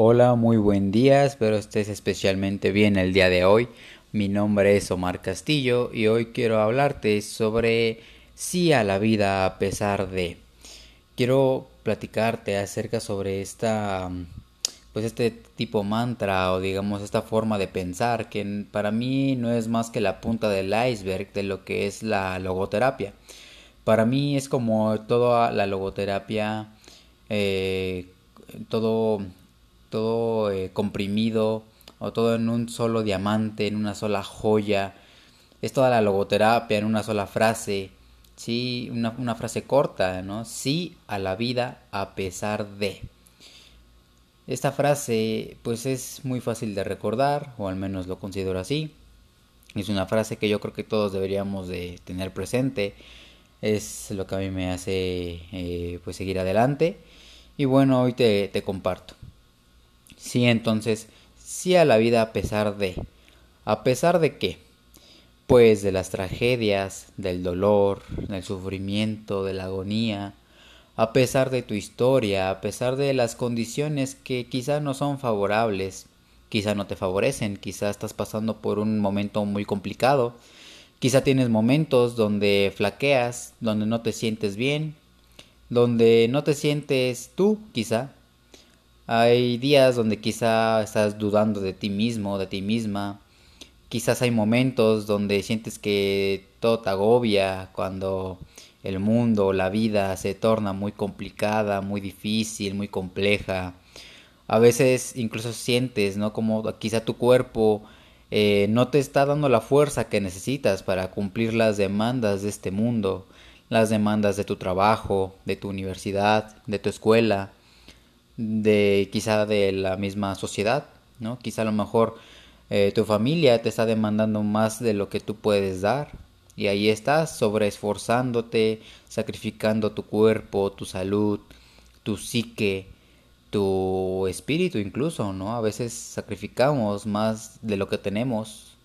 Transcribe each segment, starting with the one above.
Hola, muy buen día, espero estés especialmente bien el día de hoy. Mi nombre es Omar Castillo y hoy quiero hablarte sobre sí a la vida a pesar de. Quiero platicarte acerca sobre esta pues este tipo mantra o digamos esta forma de pensar que para mí no es más que la punta del iceberg de lo que es la logoterapia. Para mí es como toda la logoterapia, eh, todo todo eh, comprimido o todo en un solo diamante, en una sola joya. Es toda la logoterapia en una sola frase. Sí, una, una frase corta, ¿no? Sí a la vida a pesar de. Esta frase pues es muy fácil de recordar, o al menos lo considero así. Es una frase que yo creo que todos deberíamos de tener presente. Es lo que a mí me hace eh, pues seguir adelante. Y bueno, hoy te, te comparto. Sí, entonces, sí a la vida a pesar de. ¿A pesar de qué? Pues de las tragedias, del dolor, del sufrimiento, de la agonía, a pesar de tu historia, a pesar de las condiciones que quizá no son favorables, quizá no te favorecen, quizá estás pasando por un momento muy complicado, quizá tienes momentos donde flaqueas, donde no te sientes bien, donde no te sientes tú, quizá, hay días donde quizá estás dudando de ti mismo, de ti misma. Quizás hay momentos donde sientes que todo te agobia, cuando el mundo, la vida se torna muy complicada, muy difícil, muy compleja. A veces incluso sientes, ¿no? Como quizá tu cuerpo eh, no te está dando la fuerza que necesitas para cumplir las demandas de este mundo, las demandas de tu trabajo, de tu universidad, de tu escuela de quizá de la misma sociedad, ¿no? Quizá a lo mejor eh, tu familia te está demandando más de lo que tú puedes dar y ahí estás sobreesforzándote, sacrificando tu cuerpo, tu salud, tu psique, tu espíritu incluso, ¿no? A veces sacrificamos más de lo que tenemos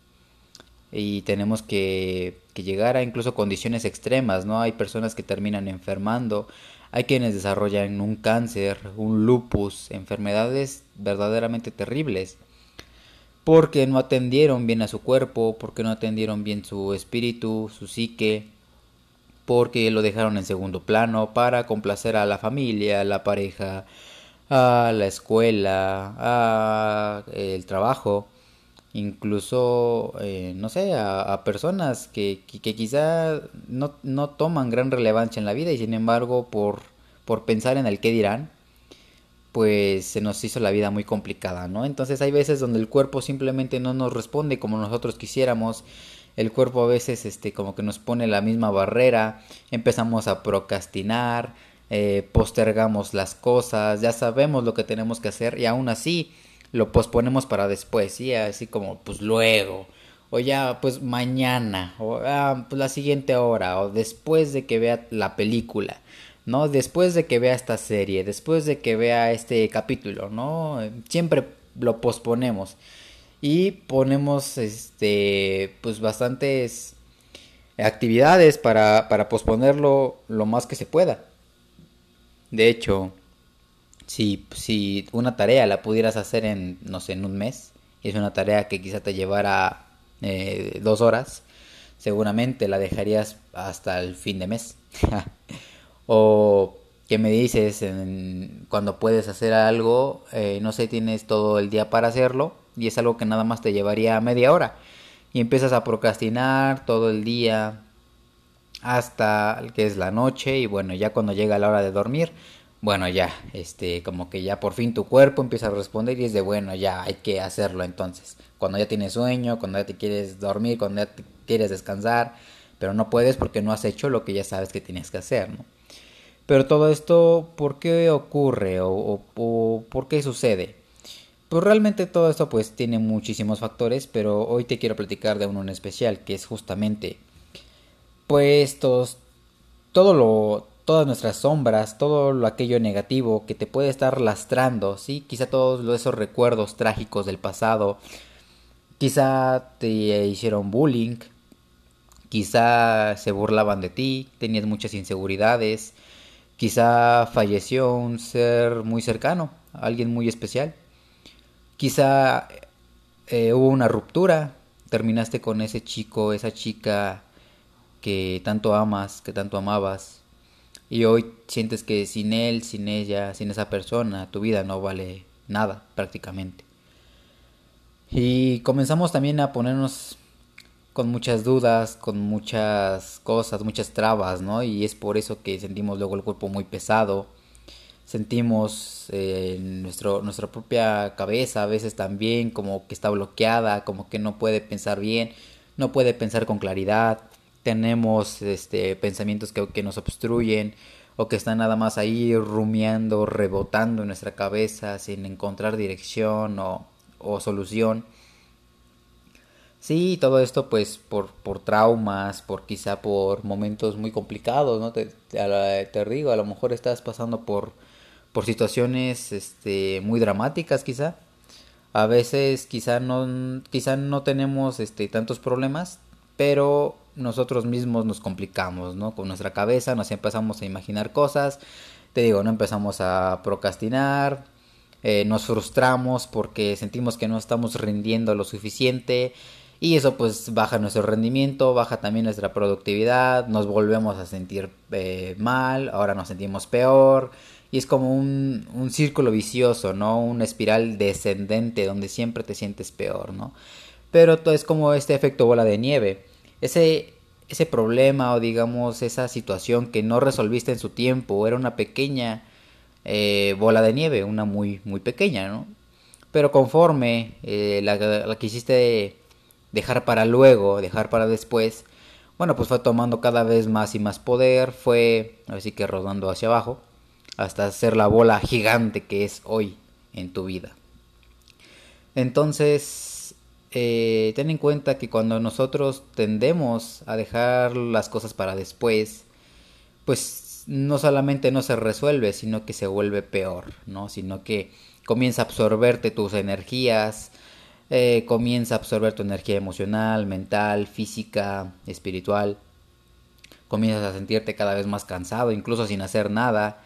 y tenemos que, que llegar a incluso condiciones extremas, ¿no? Hay personas que terminan enfermando, hay quienes desarrollan un cáncer, un lupus, enfermedades verdaderamente terribles, porque no atendieron bien a su cuerpo, porque no atendieron bien su espíritu, su psique, porque lo dejaron en segundo plano para complacer a la familia, a la pareja, a la escuela, a el trabajo, incluso, eh, no sé, a, personas que, que, quizá no, no, toman gran relevancia en la vida y sin embargo por, por pensar en el qué dirán, pues se nos hizo la vida muy complicada, ¿no? Entonces hay veces donde el cuerpo simplemente no nos responde como nosotros quisiéramos, el cuerpo a veces este como que nos pone la misma barrera, empezamos a procrastinar, eh, postergamos las cosas, ya sabemos lo que tenemos que hacer y aún así lo posponemos para después, ¿sí? Así como, pues luego, o ya, pues mañana, o ah, pues la siguiente hora, o después de que vea la película, ¿no? Después de que vea esta serie, después de que vea este capítulo, ¿no? Siempre lo posponemos y ponemos, este, pues bastantes actividades para, para posponerlo lo más que se pueda. De hecho, si, si una tarea la pudieras hacer en, no sé, en un mes, y es una tarea que quizá te llevara eh, dos horas, seguramente la dejarías hasta el fin de mes. o que me dices cuando puedes hacer algo, eh, no sé, tienes todo el día para hacerlo y es algo que nada más te llevaría media hora y empiezas a procrastinar todo el día hasta que es la noche y bueno, ya cuando llega la hora de dormir, bueno, ya, este, como que ya por fin tu cuerpo empieza a responder y es de bueno, ya hay que hacerlo entonces. Cuando ya tienes sueño, cuando ya te quieres dormir, cuando ya te quieres descansar, pero no puedes porque no has hecho lo que ya sabes que tienes que hacer, ¿no? Pero todo esto, ¿por qué ocurre o, o por qué sucede? Pues realmente todo esto pues tiene muchísimos factores, pero hoy te quiero platicar de uno en especial, que es justamente pues todo lo todas nuestras sombras, todo lo aquello negativo que te puede estar lastrando, ¿sí? Quizá todos esos recuerdos trágicos del pasado, quizá te hicieron bullying, quizá se burlaban de ti, tenías muchas inseguridades, quizá falleció un ser muy cercano, alguien muy especial, Quizá eh, hubo una ruptura, terminaste con ese chico, esa chica que tanto amas, que tanto amabas, y hoy sientes que sin él, sin ella, sin esa persona, tu vida no vale nada prácticamente. Y comenzamos también a ponernos con muchas dudas, con muchas cosas, muchas trabas, ¿no? Y es por eso que sentimos luego el cuerpo muy pesado, sentimos eh, nuestro, nuestra propia cabeza a veces también como que está bloqueada, como que no puede pensar bien, no puede pensar con claridad, tenemos este, pensamientos que, que nos obstruyen o que están nada más ahí rumiando, rebotando en nuestra cabeza sin encontrar dirección o, o solución. Sí, todo esto pues por, por traumas, por quizá por momentos muy complicados, ¿no? Te, te, digo, a lo mejor estás pasando por, por situaciones este, muy dramáticas quizá. A veces quizá no, quizá no tenemos este, tantos problemas, pero nosotros mismos nos complicamos, ¿no? Con nuestra cabeza nos empezamos a imaginar cosas, te digo, no empezamos a procrastinar, eh, nos frustramos porque sentimos que no estamos rindiendo lo suficiente y eso pues baja nuestro rendimiento, baja también nuestra productividad, nos volvemos a sentir eh, mal, ahora nos sentimos peor y es como un, un círculo vicioso, ¿no? Una espiral descendente donde siempre te sientes peor, ¿no? Pero es como este efecto bola de nieve. Ese, ese problema o digamos esa situación que no resolviste en su tiempo era una pequeña eh, bola de nieve, una muy, muy pequeña, ¿no? Pero conforme eh, la, quisiste dejar para luego, dejar para después, bueno, pues fue tomando cada vez más y más poder, fue así que rodando hacia abajo, hasta ser la bola gigante que es hoy en tu vida. Entonces, eh, ten en cuenta que cuando nosotros tendemos a dejar las cosas para después, pues no solamente no se resuelve, sino que se vuelve peor, ¿no? Sino que comienza a absorberte tus energías, eh, comienza a absorber tu energía emocional, mental, física, espiritual. Comienzas a sentirte cada vez más cansado, incluso sin hacer nada.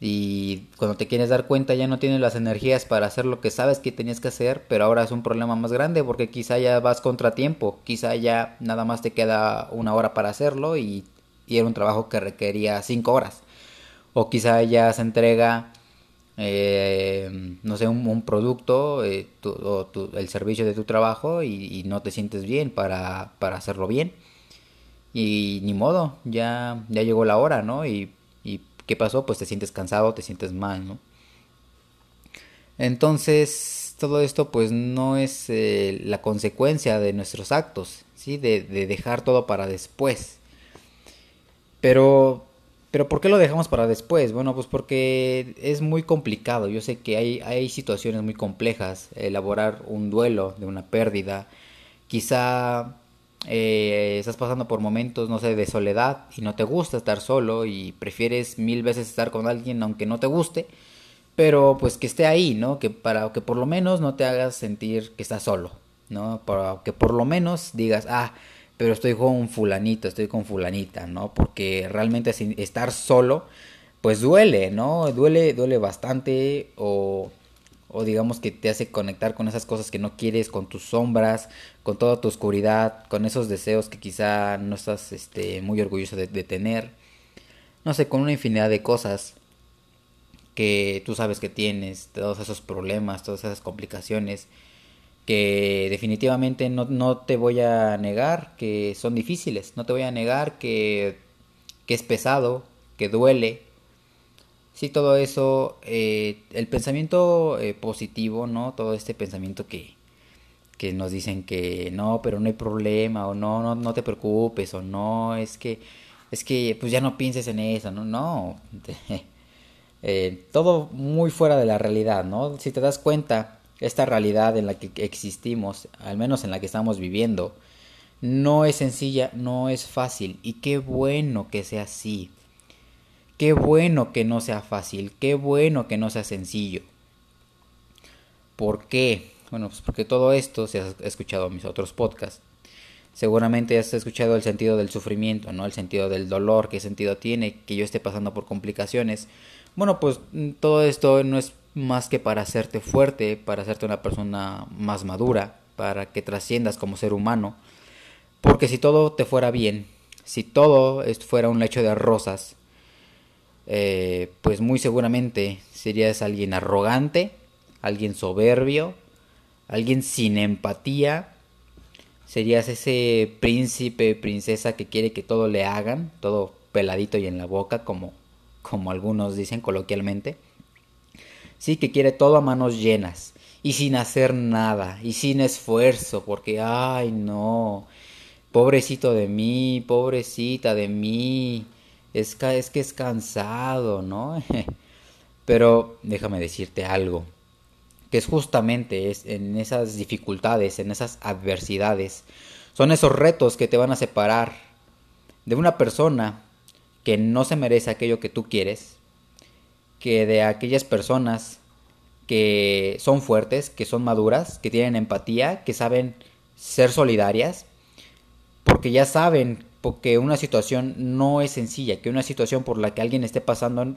Y cuando te quieres dar cuenta ya no tienes las energías para hacer lo que sabes que tenías que hacer, pero ahora es un problema más grande porque quizá ya vas contratiempo, quizá ya nada más te queda una hora para hacerlo y, y era un trabajo que requería cinco horas. O quizá ya se entrega eh, no sé, un, producto eh, o el servicio de tu trabajo y, no te sientes bien para, para, hacerlo bien. Y ni modo, ya, ya llegó la hora, ¿no? Y, y ¿qué pasó? Pues te sientes cansado, te sientes mal, ¿no? Entonces, todo esto pues no es eh, la consecuencia de nuestros actos, ¿sí? De, de dejar todo para después. Pero pero ¿por qué lo dejamos para después? Bueno, pues porque es muy complicado. Yo sé que hay, hay situaciones muy complejas. Elaborar un duelo de una pérdida. Quizá eh, estás pasando por momentos, no sé, de soledad y no te gusta estar solo y prefieres mil veces estar con alguien aunque no te guste. Pero pues que esté ahí, ¿no? Que para que por lo menos no te hagas sentir que estás solo, ¿no? Para que por lo menos digas, ah, pero estoy con fulanito, estoy con fulanita, ¿no? Porque realmente estar solo, pues duele, ¿no? Duele, duele bastante o, o digamos que te hace conectar con esas cosas que no quieres, con tus sombras, con toda tu oscuridad, con esos deseos que quizá no estás este, muy orgulloso de, de tener. No sé, con una infinidad de cosas que tú sabes que tienes, todos esos problemas, todas esas complicaciones que definitivamente no, no, te voy a negar que son difíciles, no te voy a negar que, que es pesado, que duele. Sí, todo eso, eh, el pensamiento eh, positivo, ¿no? Todo este pensamiento que, que nos dicen que no, pero no hay problema, o no, no, no te preocupes, o no, es que, es que, pues ya no pienses en eso, no, no. Eh, todo muy fuera de la realidad, ¿no? Si te das cuenta, esta realidad en la que existimos, al menos en la que estamos viviendo, no es sencilla, no es fácil. Y qué bueno que sea así. Qué bueno que no sea fácil, qué bueno que no sea sencillo. ¿Por qué? Bueno, pues porque todo esto, si has escuchado mis otros podcasts, seguramente has escuchado el sentido del sufrimiento, ¿no? El sentido del dolor, qué sentido tiene que yo esté pasando por complicaciones. Bueno, pues todo esto no es más que para hacerte fuerte, para hacerte una persona más madura, para que trasciendas como ser humano. Porque si todo te fuera bien, si todo fuera un lecho de rosas, eh, pues muy seguramente serías alguien arrogante, alguien soberbio, alguien sin empatía, serías ese príncipe, princesa que quiere que todo le hagan, todo peladito y en la boca, como, como algunos dicen coloquialmente. Sí, que quiere todo a manos llenas y sin hacer nada y sin esfuerzo, porque, ay, no, pobrecito de mí, pobrecita de mí, es, que es cansado, ¿no? Pero déjame decirte algo, que es justamente es en esas dificultades, en esas adversidades, son esos retos que te van a separar de una persona que no se merece aquello que tú quieres, que de aquellas personas que son fuertes, que son maduras, que tienen empatía, que saben ser solidarias, porque ya saben que una situación no es sencilla, que una situación por la que alguien esté pasando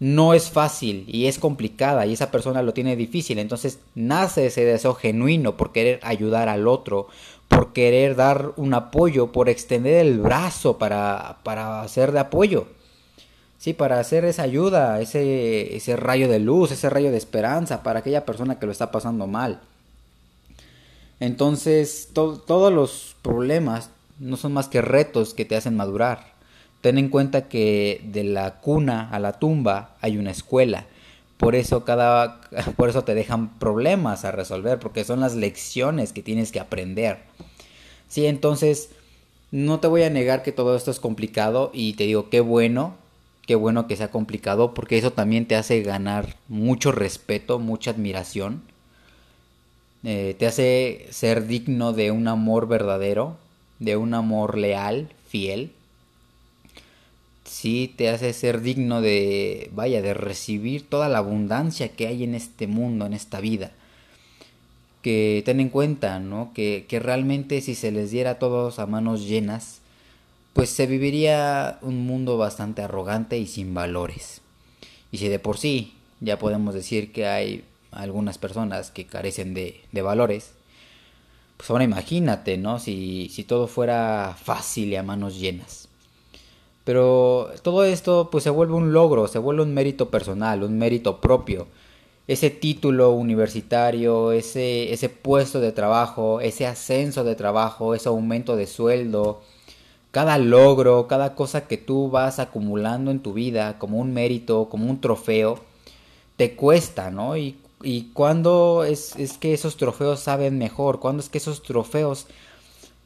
no es fácil y es complicada y esa persona lo tiene difícil. Entonces nace ese deseo genuino por querer ayudar al otro, por querer dar un apoyo, por extender el brazo para, para hacer de apoyo. Sí, para hacer esa ayuda, ese, ese rayo de luz, ese rayo de esperanza para aquella persona que lo está pasando mal. Entonces, todos los problemas no son más que retos que te hacen madurar. Ten en cuenta que de la cuna a la tumba hay una escuela. Por eso cada por eso te dejan problemas a resolver porque son las lecciones que tienes que aprender. Sí, entonces no te voy a negar que todo esto es complicado y te digo qué bueno qué bueno que sea complicado porque eso también te hace ganar mucho respeto, mucha admiración. Eh, te hace ser digno de un amor verdadero, de un amor leal, fiel. Sí, te hace ser digno de, vaya, de recibir toda la abundancia que hay en este mundo, en esta vida. Que ten en cuenta, ¿no? Que, que realmente si se les diera a todos a manos llenas, pues se viviría un mundo bastante arrogante y sin valores. Y si de por sí ya podemos decir que hay algunas personas que carecen de, valores, pues ahora imagínate, ¿no? Si, si todo fuera fácil y a manos llenas. Pero todo esto pues se vuelve un logro, se vuelve un mérito personal, un mérito propio. Ese título universitario, ese, ese puesto de trabajo, ese ascenso de trabajo, ese aumento de sueldo, cada logro, cada cosa que tú vas acumulando en tu vida como un mérito, como un trofeo, te cuesta, ¿no? Y, y cuando es, es, que esos trofeos saben mejor, cuando es que esos trofeos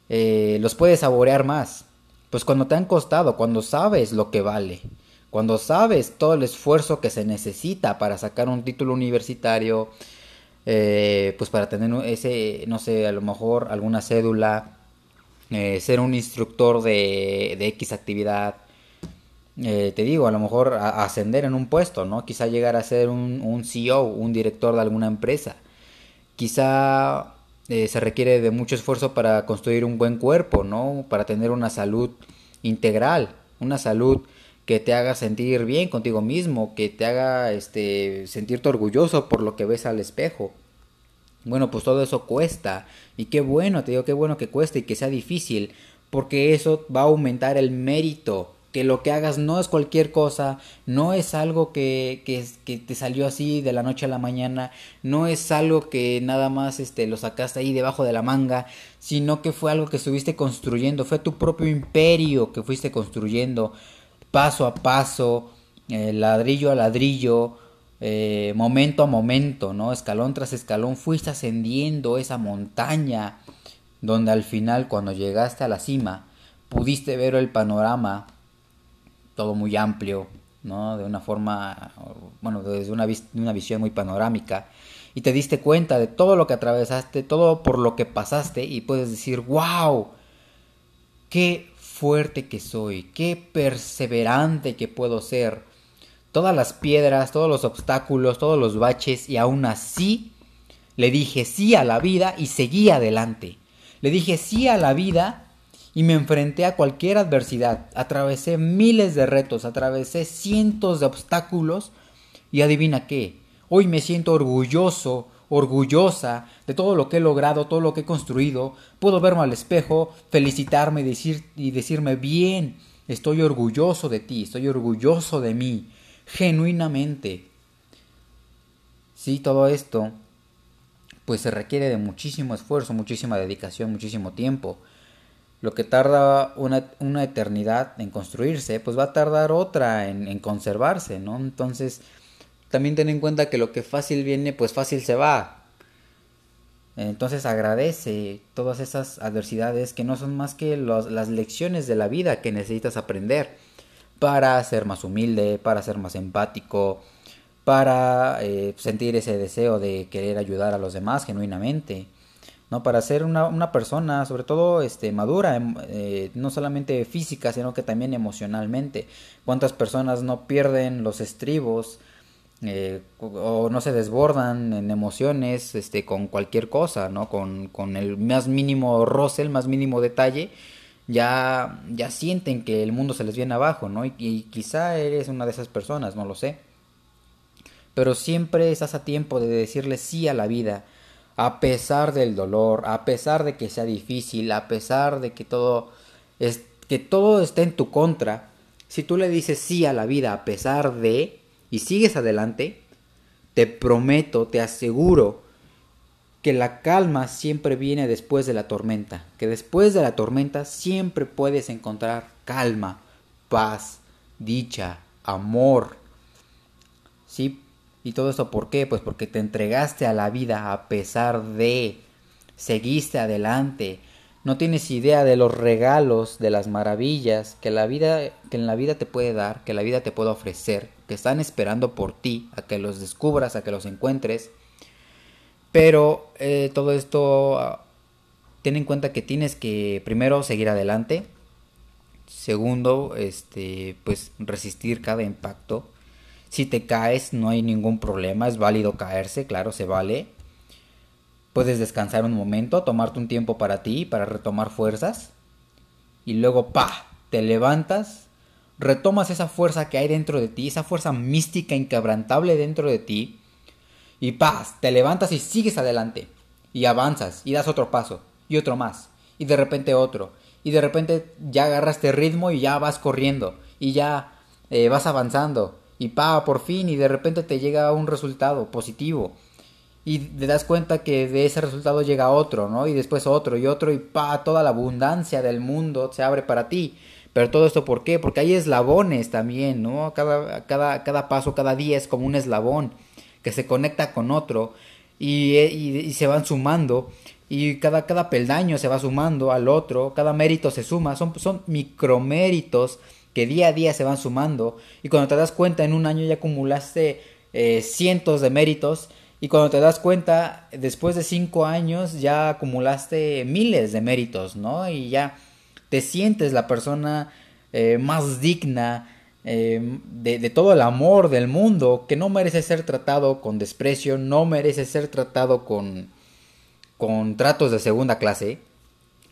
eh, los puedes saborear más. Pues cuando te han costado, cuando sabes lo que vale, cuando sabes todo el esfuerzo que se necesita para sacar un título universitario, eh, pues para tener ese, no sé, a lo mejor alguna cédula, eh, ser un instructor de, de X actividad. Eh, te digo, a lo mejor ascender en un puesto, ¿no? Quizá llegar a ser un, un CEO, un director de alguna empresa. Quizá eh, se requiere de mucho esfuerzo para construir un buen cuerpo, ¿no? Para tener una salud integral, una salud que te haga sentir bien contigo mismo, que te haga este, sentirte orgulloso por lo que ves al espejo. Bueno, pues todo eso cuesta. Y qué bueno, te digo, qué bueno que cueste y que sea difícil. Porque eso va a aumentar el mérito. Que lo que hagas no es cualquier cosa, no es algo que, que, te salió así de la noche a la mañana, no es algo que nada más este, lo sacaste ahí debajo de la manga, sino que fue algo que estuviste construyendo, fue tu propio imperio que fuiste construyendo paso a paso, eh, ladrillo a ladrillo, eh, momento a momento, ¿no? Escalón tras escalón, fuiste ascendiendo esa montaña, donde al final, cuando llegaste a la cima, pudiste ver el panorama, todo muy amplio, ¿no? De una forma, bueno, desde una, una visión muy panorámica, y te diste cuenta de todo lo que atravesaste, todo por lo que pasaste, y puedes decir, wow, qué fuerte que soy, qué perseverante que puedo ser todas las piedras, todos los obstáculos, todos los baches y aún así le dije sí a la vida y seguí adelante. Le dije sí a la vida y me enfrenté a cualquier adversidad. Atravesé miles de retos, atravesé cientos de obstáculos y adivina qué. Hoy me siento orgulloso, orgullosa de todo lo que he logrado, todo lo que he construido. Puedo verme al espejo, felicitarme y, decir, y decirme bien, estoy orgulloso de ti, estoy orgulloso de mí, genuinamente. Sí, todo esto pues se requiere de muchísimo esfuerzo, muchísima dedicación, muchísimo tiempo. Lo que tarda una, una eternidad en construirse, pues va a tardar otra en, conservarse, ¿no? Entonces, también ten en cuenta que lo que fácil viene, pues fácil se va. Entonces agradece todas esas adversidades que no son más que las lecciones de la vida que necesitas aprender para ser más humilde, para ser más empático, para eh, sentir ese deseo de querer ayudar a los demás genuinamente, ¿no? Para ser una, una persona, sobre todo este, madura, em, eh, no solamente física, sino que también emocionalmente. ¿Cuántas personas no pierden los estribos eh, o no se desbordan en emociones este, con cualquier cosa, ¿no? Con, con el más mínimo roce, el más mínimo detalle? Ya, ya sienten que el mundo se les viene abajo, ¿no? Y, y quizá eres una de esas personas, no lo sé pero siempre estás a tiempo de decirle sí a la vida, a pesar del dolor, a pesar de que sea difícil, a pesar de que todo es que todo esté en tu contra. Si tú le dices sí a la vida a pesar de y sigues adelante, te prometo, te aseguro que la calma siempre viene después de la tormenta, que después de la tormenta siempre puedes encontrar calma, paz, dicha, amor. Sí, ¿Y todo esto por qué? Pues porque te entregaste a la vida a pesar de, seguiste adelante, no tienes idea de los regalos, de las maravillas que la vida que en la vida te puede dar, que la vida te puede ofrecer, que están esperando por ti, a que los descubras, a que los encuentres. Pero eh, todo esto ah, ten en cuenta que tienes que primero seguir adelante, segundo, este, pues resistir cada impacto si te caes no hay ningún problema, es válido caerse, claro, se vale. Puedes descansar un momento, tomarte un tiempo para ti, para retomar fuerzas. Y luego, pa, te levantas, retomas esa fuerza que hay dentro de ti, esa fuerza mística inquebrantable dentro de ti. Y pa, te levantas y sigues adelante. Y avanzas, y das otro paso, y otro más. Y de repente otro. Y de repente ya agarras este ritmo y ya vas corriendo. Y ya eh, vas avanzando y pa, por fin, y de repente te llega un resultado positivo. Y te das cuenta que de ese resultado llega otro, ¿no? Y después otro y otro y pa, toda la abundancia del mundo se abre para ti. Pero todo esto, ¿por qué? Porque hay eslabones también, ¿no? Cada, cada, cada paso, cada día es como un eslabón que se conecta con otro y, y, y se van sumando y cada, cada peldaño se va sumando al otro, cada mérito se suma, son, son microméritos que día a día se van sumando y cuando te das cuenta en un año ya acumulaste eh, cientos de méritos y cuando te das cuenta después de cinco años ya acumulaste miles de méritos, ¿no? Y ya te sientes la persona eh, más digna eh, de, de, todo el amor del mundo, que no merece ser tratado con desprecio, no merece ser tratado con, con tratos de segunda clase,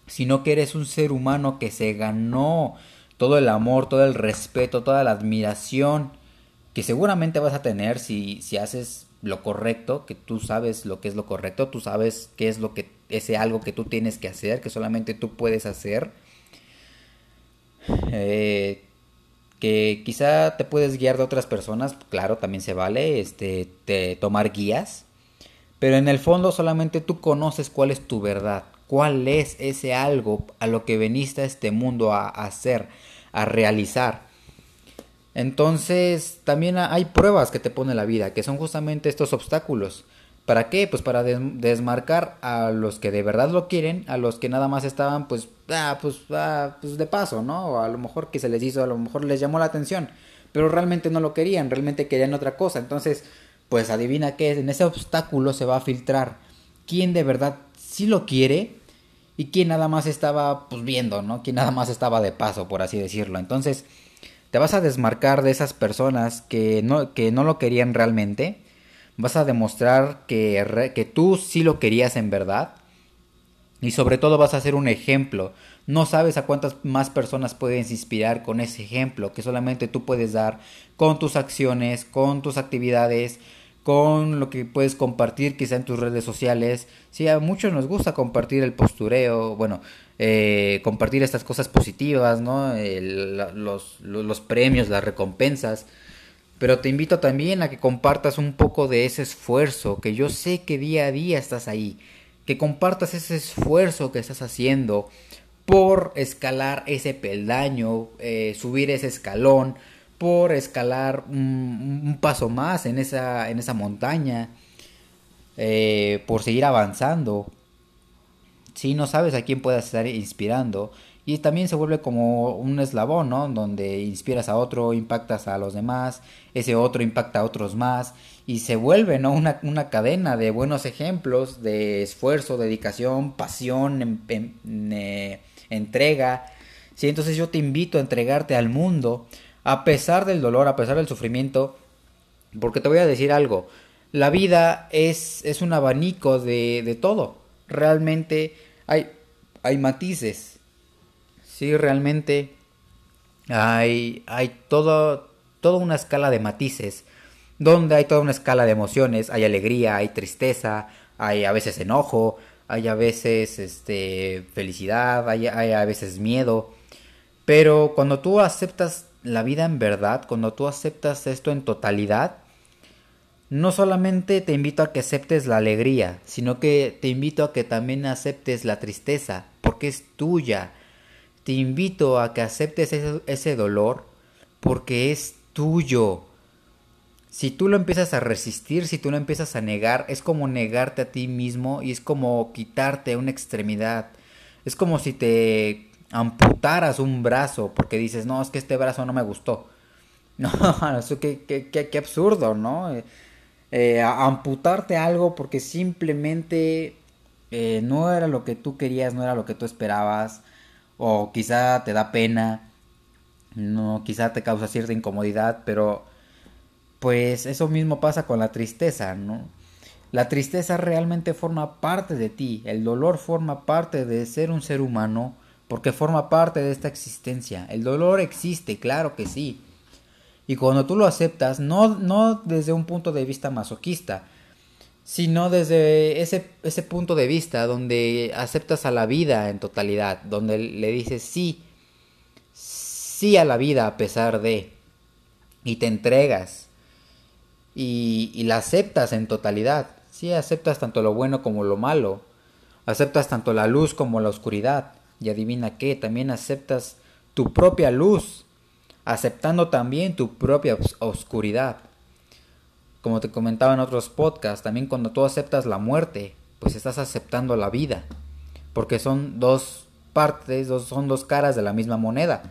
sino que eres un ser humano que se ganó todo el amor, todo el respeto, toda la admiración que seguramente vas a tener si, si haces lo correcto, que tú sabes lo que es lo correcto, tú sabes qué es lo que ese algo que tú tienes que hacer, que solamente tú puedes hacer. Eh, que quizá te puedes guiar de otras personas, claro, también se vale, este, te, tomar guías, pero en el fondo solamente tú conoces cuál es tu verdad, cuál es ese algo a lo que veniste a este mundo a hacer, a realizar. Entonces, también hay pruebas que te pone la vida, que son justamente estos obstáculos. ¿Para qué? Pues para desmarcar a los que de verdad lo quieren, a los que nada más estaban, pues, ah, pues, ah, pues de paso, ¿no? O a lo mejor que se les hizo, a lo mejor les llamó la atención, pero realmente no lo querían, realmente querían otra cosa. Entonces, pues adivina qué, en ese obstáculo se va a filtrar quién de verdad sí lo quiere y quien nada más estaba pues viendo, ¿no? Quien nada más estaba de paso, por así decirlo. Entonces, te vas a desmarcar de esas personas que no, que no lo querían realmente. Vas a demostrar que, que tú sí lo querías en verdad. Y sobre todo vas a ser un ejemplo. No sabes a cuántas más personas puedes inspirar con ese ejemplo que solamente tú puedes dar con tus acciones, con tus actividades, con lo que puedes compartir quizá en tus redes sociales. Sí, a muchos nos gusta compartir el postureo, bueno, eh, compartir estas cosas positivas, ¿no? los, los premios, las recompensas. Pero te invito también a que compartas un poco de ese esfuerzo, que yo sé que día a día estás ahí, que compartas ese esfuerzo que estás haciendo por escalar ese peldaño, eh, subir ese escalón, por escalar un, paso más en esa, en esa montaña, eh, por seguir avanzando. Si no sabes a quién puedas estar inspirando, y también se vuelve como un eslabón, ¿no? Donde inspiras a otro, impactas a los demás, ese otro impacta a otros más, y se vuelve, ¿no? Una, una cadena de buenos ejemplos de esfuerzo, dedicación, pasión, em, em, eh, entrega. Sí, entonces yo te invito a entregarte al mundo a pesar del dolor, a pesar del sufrimiento, porque te voy a decir algo, la vida es, es un abanico de, de todo, realmente hay, hay matices, sí, realmente hay, hay todo, toda una escala de matices, donde hay toda una escala de emociones, hay alegría, hay tristeza, hay a veces enojo, hay a veces este, felicidad, hay, hay a veces miedo, pero cuando tú aceptas la vida en verdad, cuando tú aceptas esto en totalidad, no solamente te invito a que aceptes la alegría, sino que te invito a que también aceptes la tristeza, porque es tuya. Te invito a que aceptes ese, dolor, porque es tuyo. Si tú lo empiezas a resistir, si tú lo empiezas a negar, es como negarte a ti mismo y es como quitarte una extremidad. Es como si te amputaras un brazo porque dices, no, es que este brazo no me gustó. No, eso qué, qué, qué, absurdo, ¿no? Eh, eh, amputarte algo porque simplemente eh, no era lo que tú querías, no era lo que tú esperabas, o quizá te da pena, no, quizá te causa cierta incomodidad, pero pues eso mismo pasa con la tristeza, ¿no? La tristeza realmente forma parte de ti, el dolor forma parte de ser un ser humano, porque forma parte de esta existencia. El dolor existe, claro que sí. Y cuando tú lo aceptas, no, no desde un punto de vista masoquista, sino desde ese, ese punto de vista donde aceptas a la vida en totalidad, donde le dices sí, sí a la vida a pesar de, y te entregas, y, y la aceptas en totalidad, sí aceptas tanto lo bueno como lo malo, aceptas tanto la luz como la oscuridad, y adivina qué, también aceptas tu propia luz, aceptando también tu propia oscuridad. Como te comentaba en otros podcasts, también cuando tú aceptas la muerte, pues estás aceptando la vida, porque son dos partes, dos, son dos caras de la misma moneda.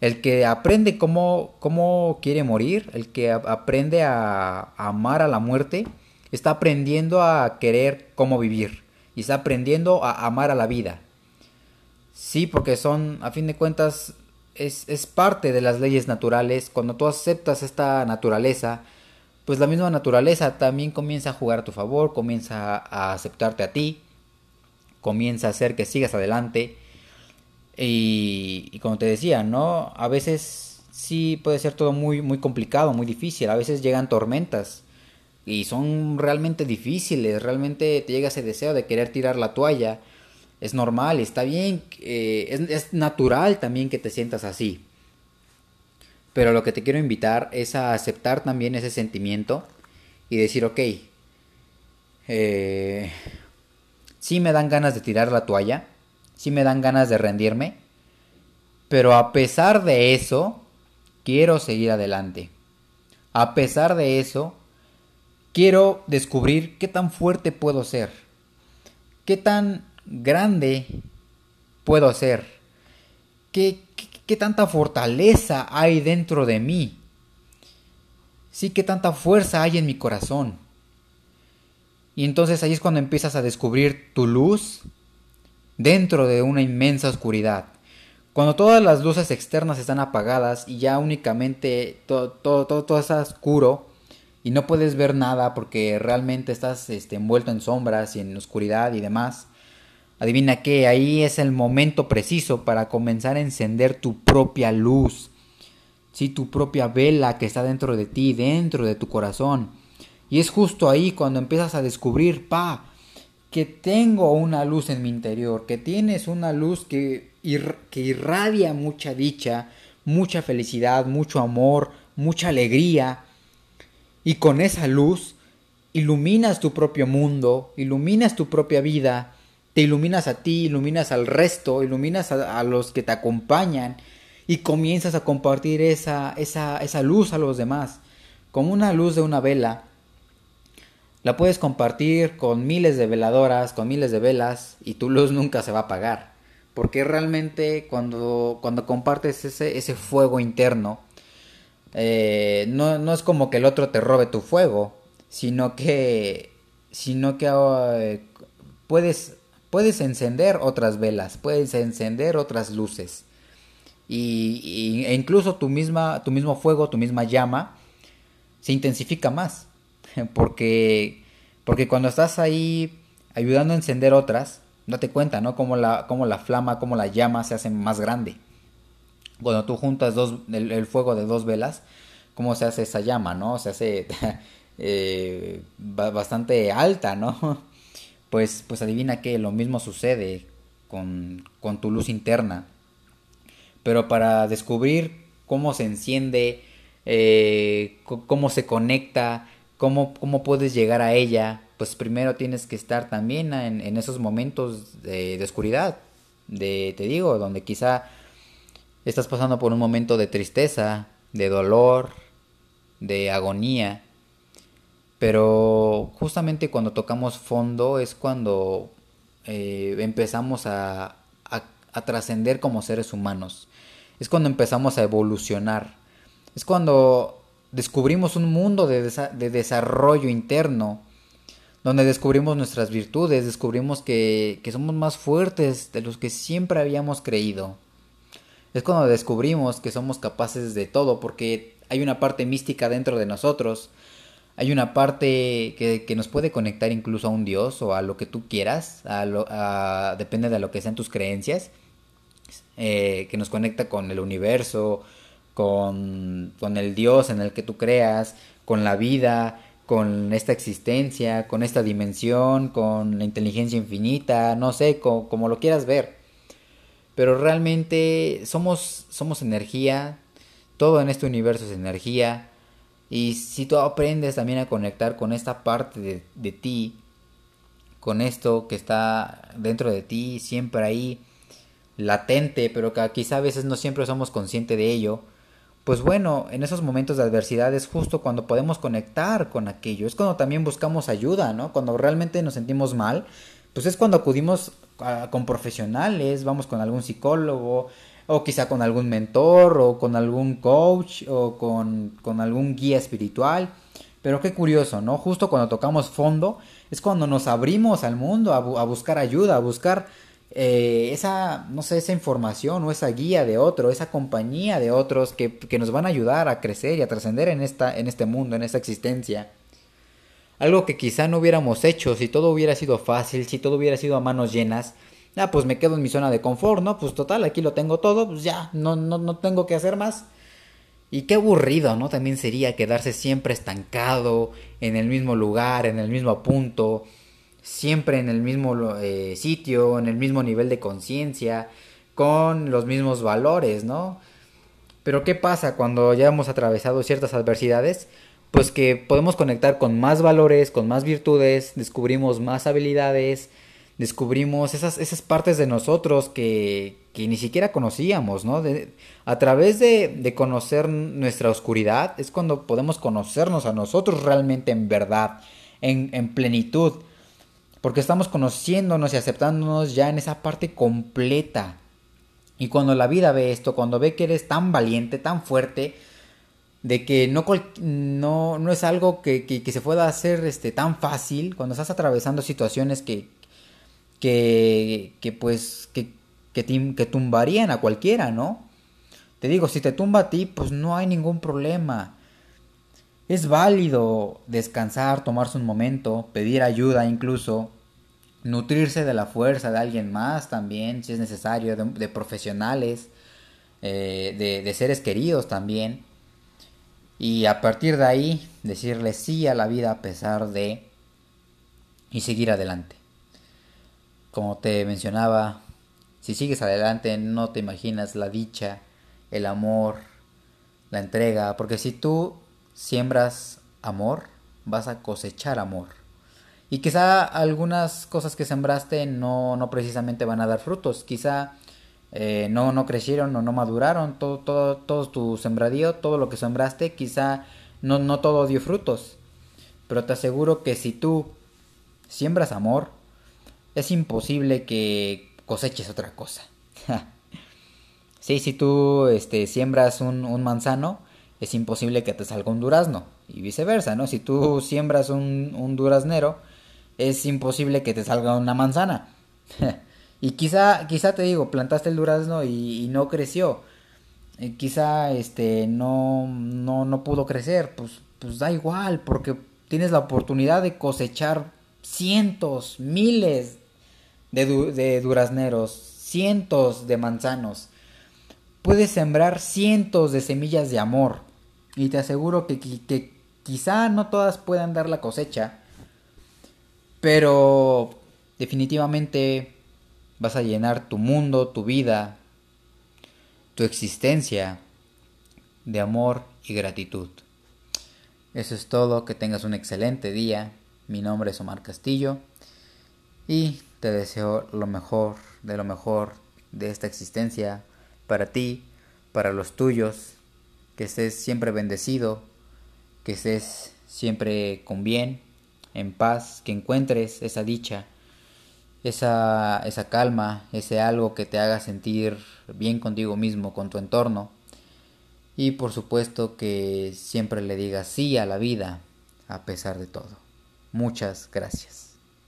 El que aprende cómo, cómo quiere morir, el que aprende a amar a la muerte, está aprendiendo a querer cómo vivir y está aprendiendo a amar a la vida. Sí, porque son, a fin de cuentas, es, es, parte de las leyes naturales. Cuando tú aceptas esta naturaleza, pues la misma naturaleza también comienza a jugar a tu favor, comienza a aceptarte a ti, comienza a hacer que sigas adelante. Y, y como te decía, ¿no? A veces sí puede ser todo muy, muy complicado, muy difícil. A veces llegan tormentas y son realmente difíciles. Realmente te llega ese deseo de querer tirar la toalla es normal, está bien, eh, es, natural también que te sientas así. Pero lo que te quiero invitar es a aceptar también ese sentimiento y decir, ok, eh, sí me dan ganas de tirar la toalla, sí me dan ganas de rendirme, pero a pesar de eso, quiero seguir adelante. A pesar de eso, quiero descubrir qué tan fuerte puedo ser, qué tan grande puedo ser? ¿Qué, qué, tanta fortaleza hay dentro de mí? Sí, qué tanta fuerza hay en mi corazón. Y entonces ahí es cuando empiezas a descubrir tu luz dentro de una inmensa oscuridad. Cuando todas las luces externas están apagadas y ya únicamente todo, todo, todo, está oscuro y no puedes ver nada porque realmente estás este, envuelto en sombras y en oscuridad y demás, Adivina qué, ahí es el momento preciso para comenzar a encender tu propia luz. Sí, tu propia vela que está dentro de ti, dentro de tu corazón. Y es justo ahí cuando empiezas a descubrir, pa, que tengo una luz en mi interior, que tienes una luz que, que irradia mucha dicha, mucha felicidad, mucho amor, mucha alegría. Y con esa luz iluminas tu propio mundo, iluminas tu propia vida, iluminas a ti, iluminas al resto, iluminas a, los que te acompañan y comienzas a compartir esa, esa, esa luz a los demás, como una luz de una vela. La puedes compartir con miles de veladoras, con miles de velas y tu luz nunca se va a apagar. Porque realmente cuando, cuando compartes ese, ese fuego interno, eh, no, no, es como que el otro te robe tu fuego, sino que, sino que eh, puedes, puedes encender otras velas, puedes encender otras luces. Y, e incluso tu, misma, tu mismo fuego, tu misma llama, se intensifica más. Porque, porque cuando estás ahí ayudando a encender otras, date cuenta, ¿no? Como la, como la flama, como la llama se hace más grande. Cuando tú juntas dos, el, fuego de dos velas, ¿cómo se hace esa llama, no? Se hace eh, bastante alta, ¿no? Pues, pues adivina que lo mismo sucede con, con tu luz interna. Pero para descubrir cómo se enciende, eh, cómo se conecta, cómo, cómo puedes llegar a ella, pues primero tienes que estar también en, en esos momentos de, de, oscuridad, de, te digo, donde quizá estás pasando por un momento de tristeza, de dolor, de agonía, pero justamente cuando tocamos fondo es cuando eh, empezamos a, a, trascender como seres humanos. Es cuando empezamos a evolucionar. Es cuando descubrimos un mundo de, de desarrollo interno. Donde descubrimos nuestras virtudes, descubrimos que, que somos más fuertes de los que siempre habíamos creído. Es cuando descubrimos que somos capaces de todo, porque hay una parte mística dentro de nosotros hay una parte que, nos puede conectar incluso a un Dios o a lo que tú quieras, a depende de lo que sean tus creencias, eh, que nos conecta con el universo, con, con el Dios en el que tú creas, con la vida, con esta existencia, con esta dimensión, con la inteligencia infinita, no sé, como, lo quieras ver. Pero realmente somos, somos energía, todo en este universo es energía, y si tú aprendes también a conectar con esta parte de, ti, con esto que está dentro de ti, siempre ahí, latente, pero que quizá a veces no siempre somos conscientes de ello, pues bueno, en esos momentos de adversidad es justo cuando podemos conectar con aquello, es cuando también buscamos ayuda, ¿no? Cuando realmente nos sentimos mal, pues es cuando acudimos con profesionales, vamos con algún psicólogo, o quizá con algún mentor o con algún coach o con, algún guía espiritual. Pero qué curioso, ¿no? Justo cuando tocamos fondo es cuando nos abrimos al mundo a, buscar ayuda, a buscar eh, esa, no sé, esa información o esa guía de otro, esa compañía de otros que, que nos van a ayudar a crecer y a trascender en, esta, en este mundo, en esta existencia. Algo que quizá no hubiéramos hecho si todo hubiera sido fácil, si todo hubiera sido a manos llenas, Ah, pues me quedo en mi zona de confort, ¿no? Pues total, aquí lo tengo todo, pues ya, no, no, no tengo que hacer más. Y qué aburrido, ¿no? También sería quedarse siempre estancado en el mismo lugar, en el mismo punto, siempre en el mismo eh, sitio, en el mismo nivel de conciencia, con los mismos valores, ¿no? Pero ¿qué pasa cuando ya hemos atravesado ciertas adversidades? Pues que podemos conectar con más valores, con más virtudes, descubrimos más habilidades, descubrimos esas, esas partes de nosotros que, que ni siquiera conocíamos, ¿no? a través de, de, conocer nuestra oscuridad es cuando podemos conocernos a nosotros realmente en verdad, en, en plenitud, porque estamos conociéndonos y aceptándonos ya en esa parte completa. Y cuando la vida ve esto, cuando ve que eres tan valiente, tan fuerte, de que no, no, no es algo que, que, que, se pueda hacer este, tan fácil, cuando estás atravesando situaciones que, que, que pues, que, que, que tumbarían a cualquiera, ¿no? Te digo, si te tumba a ti, pues no hay ningún problema. Es válido descansar, tomarse un momento, pedir ayuda incluso, nutrirse de la fuerza de alguien más también, si es necesario, de, profesionales, eh, de, de, seres queridos también. Y a partir de ahí, decirle sí a la vida a pesar de... y seguir adelante. Como te mencionaba, si sigues adelante no te imaginas la dicha, el amor, la entrega, porque si tú siembras amor, vas a cosechar amor. Y quizá algunas cosas que sembraste no, no precisamente van a dar frutos, quizá eh, no, no crecieron o no maduraron, todo, todo, todo tu sembradío, todo lo que sembraste, quizá no, no todo dio frutos. Pero te aseguro que si tú siembras amor, es imposible que coseches otra cosa. sí, si tú este, siembras un, manzano, es imposible que te salga un durazno. Y viceversa, ¿no? Si tú siembras un, duraznero, es imposible que te salga una manzana. Y quizá, quizá te digo, plantaste el durazno y, no creció. Eh, quizá este no, no, no pudo crecer. Pues, pues da igual, porque tienes la oportunidad de cosechar cientos, miles de, durazneros, cientos de manzanos. Puedes sembrar cientos de semillas de amor. Y te aseguro que, que quizá no todas puedan dar la cosecha. Pero definitivamente vas a llenar tu mundo, tu vida, tu existencia de amor y gratitud. Eso es todo, que tengas un excelente día. Mi nombre es Omar Castillo y te deseo lo mejor de lo mejor de esta existencia para ti, para los tuyos, que estés siempre bendecido, que estés siempre con bien, en paz, que encuentres esa dicha esa, esa calma, ese algo que te haga sentir bien contigo mismo, con tu entorno. Y por supuesto que siempre le digas sí a la vida a pesar de todo. Muchas gracias.